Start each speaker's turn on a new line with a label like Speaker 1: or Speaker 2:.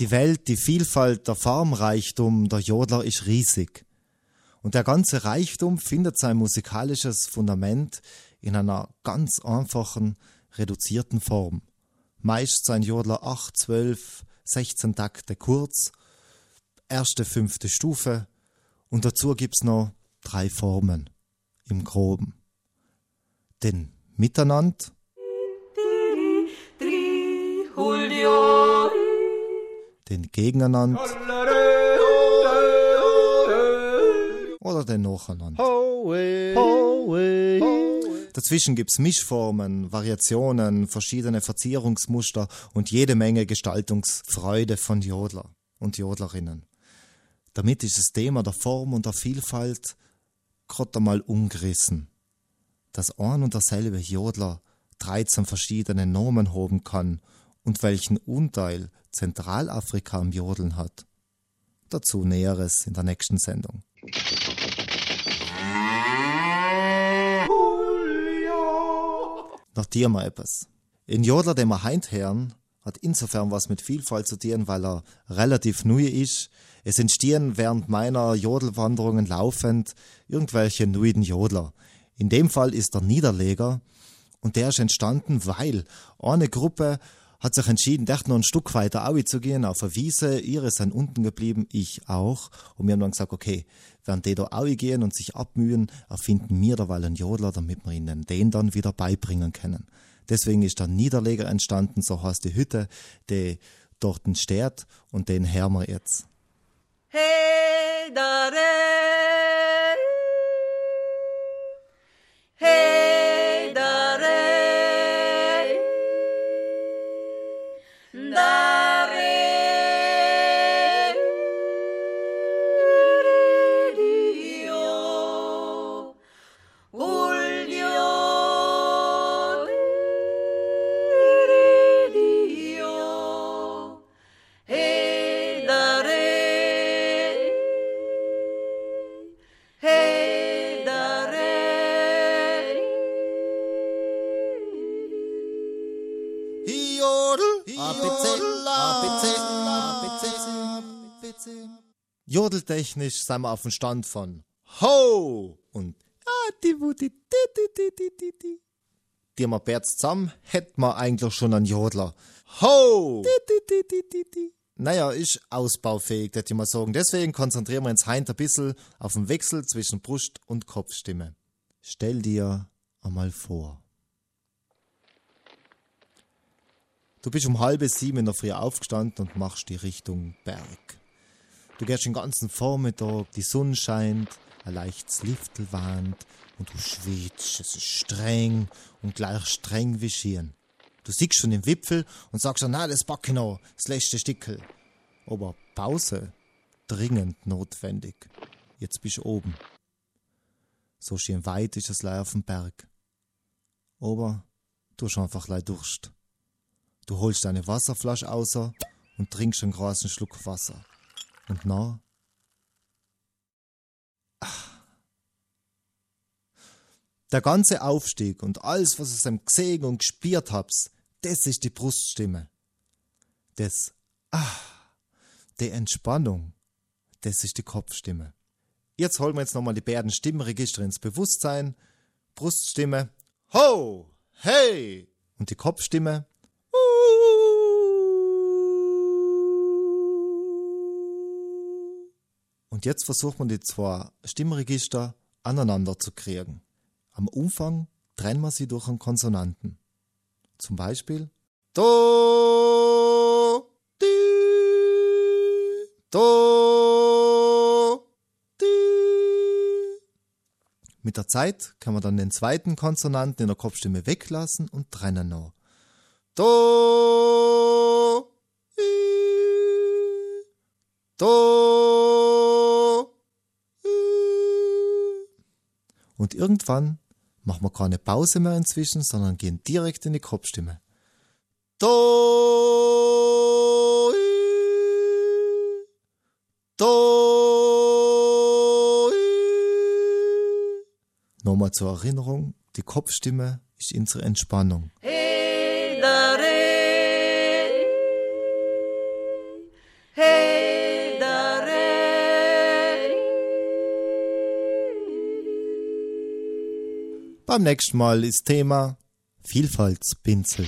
Speaker 1: Die Welt, die Vielfalt, der Formreichtum der Jodler ist riesig. Und der ganze Reichtum findet sein musikalisches Fundament in einer ganz einfachen, reduzierten Form. Meist sein Jodler 8, 12, 16 Takte kurz, erste, fünfte Stufe und dazu gibt's noch drei Formen im Groben. Den Miteinander, den Gegeneinander oder den Nacheinander. Dazwischen gibt's Mischformen, Variationen, verschiedene Verzierungsmuster und jede Menge Gestaltungsfreude von Jodler und Jodlerinnen. Damit ist das Thema der Form und der Vielfalt gerade einmal umgerissen. Dass ein und derselbe Jodler 13 verschiedene Nomen haben kann und welchen Unteil Zentralafrika am Jodeln hat. Dazu Näheres in der nächsten Sendung. Noch dir mal etwas. In Jodler, den wir heint hat insofern was mit Vielfalt zu tun, weil er relativ neu ist. Es entstehen während meiner Jodelwanderungen laufend irgendwelche neuen Jodler. In dem Fall ist der Niederleger und der ist entstanden, weil eine Gruppe hat sich entschieden, dort noch ein Stück weiter zu gehen, auf der Wiese. Ihre sind unten geblieben, ich auch. Und wir haben dann gesagt, okay, während die da gehen und sich abmühen, erfinden wir derweil einen Jodler, damit wir ihnen den dann wieder beibringen können. Deswegen ist der Niederleger entstanden, so heißt die Hütte, die dort steht und den hören wir jetzt. Hey, da, Jodeltechnisch sind wir auf dem Stand von Ho und die wir Bärts zusammen, hätten wir eigentlich schon einen Jodler. Ho! Naja, ist ausbaufähig, das ich mal sagen. Deswegen konzentrieren wir uns heute ein bisschen auf den Wechsel zwischen Brust- und Kopfstimme. Stell dir einmal vor. Du bist um halb sieben in der Früh aufgestanden und machst die Richtung Berg. Du gehst den ganzen Vormittag, die Sonne scheint, ein leichtes Liftel warnt und du schwitzt, es ist streng und gleich streng wie Schieren. Du siehst schon den Wipfel und sagst schon, na, das backe noch, das letzte Stickel. Aber Pause, dringend notwendig. Jetzt bist du oben. So schön weit ist es leider auf dem Berg. Aber du hast einfach leid Durst. Du holst deine Wasserflasche außer und trinkst einen großen Schluck Wasser. Und na? Ach. Der ganze Aufstieg und alles, was ich am gesehen und gespürt hab's, das ist die Bruststimme. Das Ah, die Entspannung, das ist die Kopfstimme. Jetzt holen wir jetzt nochmal die beiden Stimmregister ins Bewusstsein. Bruststimme, ho, hey! Und die Kopfstimme, Und jetzt versucht man die zwei Stimmregister aneinander zu kriegen. Am Umfang trennen wir sie durch einen Konsonanten. Zum Beispiel Do, Di, Do, Di. Mit der Zeit kann man dann den zweiten Konsonanten in der Kopfstimme weglassen und trennen noch. Do, I, Do, Und irgendwann machen wir keine Pause mehr inzwischen, sondern gehen direkt in die Kopfstimme. Do, i, do, i. Nochmal zur Erinnerung, die Kopfstimme ist unsere Entspannung. Hey, Beim nächsten Mal ist Thema Vielfaltspinsel.